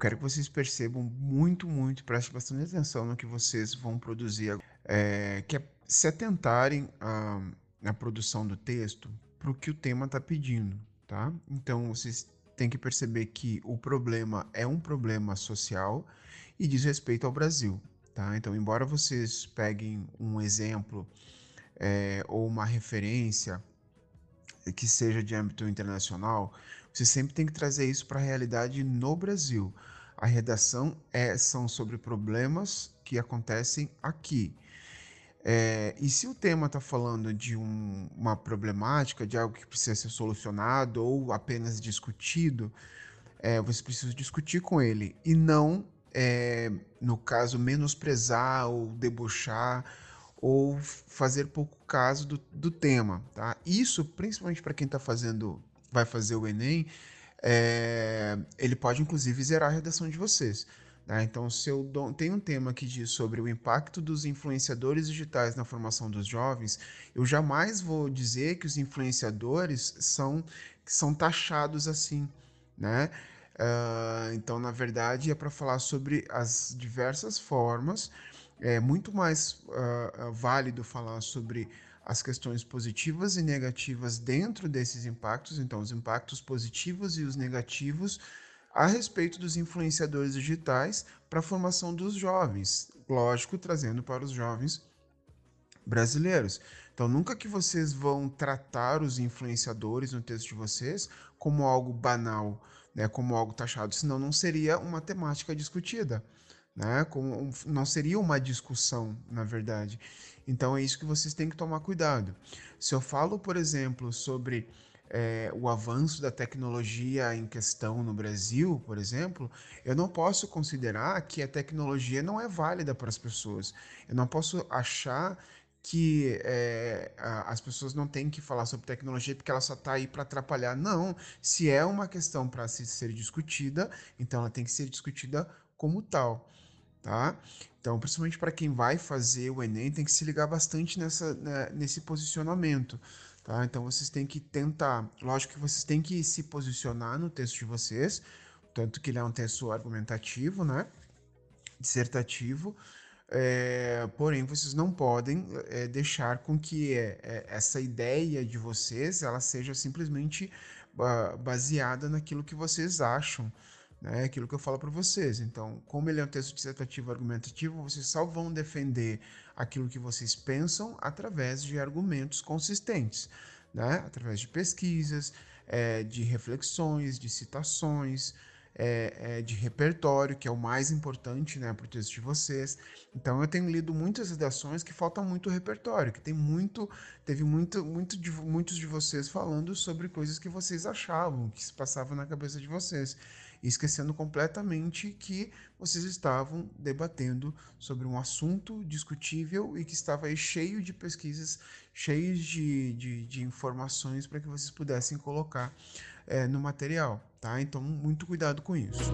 quero que vocês percebam muito, muito, prestem bastante atenção no que vocês vão produzir, é, que é se atentarem à produção do texto para o que o tema está pedindo, tá? Então, vocês têm que perceber que o problema é um problema social e diz respeito ao Brasil, tá? Então, embora vocês peguem um exemplo é, ou uma referência que seja de âmbito internacional, você sempre tem que trazer isso para a realidade no Brasil. A redação é, são sobre problemas que acontecem aqui. É, e se o tema está falando de um, uma problemática, de algo que precisa ser solucionado ou apenas discutido, é, você precisa discutir com ele e não, é, no caso, menosprezar ou debochar ou fazer pouco caso do, do tema, tá? Isso, principalmente para quem está fazendo, vai fazer o Enem, é, ele pode inclusive zerar a redação de vocês. Tá? Então, se eu dou, tem um tema que diz sobre o impacto dos influenciadores digitais na formação dos jovens, eu jamais vou dizer que os influenciadores são, são taxados assim, né? Uh, então, na verdade, é para falar sobre as diversas formas é muito mais uh, válido falar sobre as questões positivas e negativas dentro desses impactos, então os impactos positivos e os negativos a respeito dos influenciadores digitais para a formação dos jovens, lógico, trazendo para os jovens brasileiros. Então, nunca que vocês vão tratar os influenciadores no texto de vocês como algo banal, né, como algo taxado, senão não seria uma temática discutida né? Como, não seria uma discussão, na verdade. Então é isso que vocês têm que tomar cuidado. Se eu falo, por exemplo, sobre é, o avanço da tecnologia em questão no Brasil, por exemplo, eu não posso considerar que a tecnologia não é válida para as pessoas. Eu não posso achar que é, as pessoas não têm que falar sobre tecnologia porque ela só está aí para atrapalhar. Não, se é uma questão para ser discutida, então ela tem que ser discutida como tal tá? Então, principalmente para quem vai fazer o Enem, tem que se ligar bastante nessa, né, nesse posicionamento, tá? Então, vocês têm que tentar, lógico que vocês têm que se posicionar no texto de vocês, tanto que ele é um texto argumentativo, né? Dissertativo, é, porém, vocês não podem é, deixar com que é, essa ideia de vocês ela seja simplesmente baseada naquilo que vocês acham, né? Aquilo que eu falo para vocês. Então, como ele é um texto dissertativo argumentativo, vocês só vão defender aquilo que vocês pensam através de argumentos consistentes, né? Através de pesquisas, é, de reflexões, de citações, é, é, de repertório, que é o mais importante né, para o texto de vocês. Então eu tenho lido muitas redações que falta muito repertório, que tem muito, teve muito, muito de, muitos de vocês falando sobre coisas que vocês achavam, que se passavam na cabeça de vocês esquecendo completamente que vocês estavam debatendo sobre um assunto discutível e que estava aí cheio de pesquisas, cheio de, de, de informações para que vocês pudessem colocar é, no material, tá? Então, muito cuidado com isso.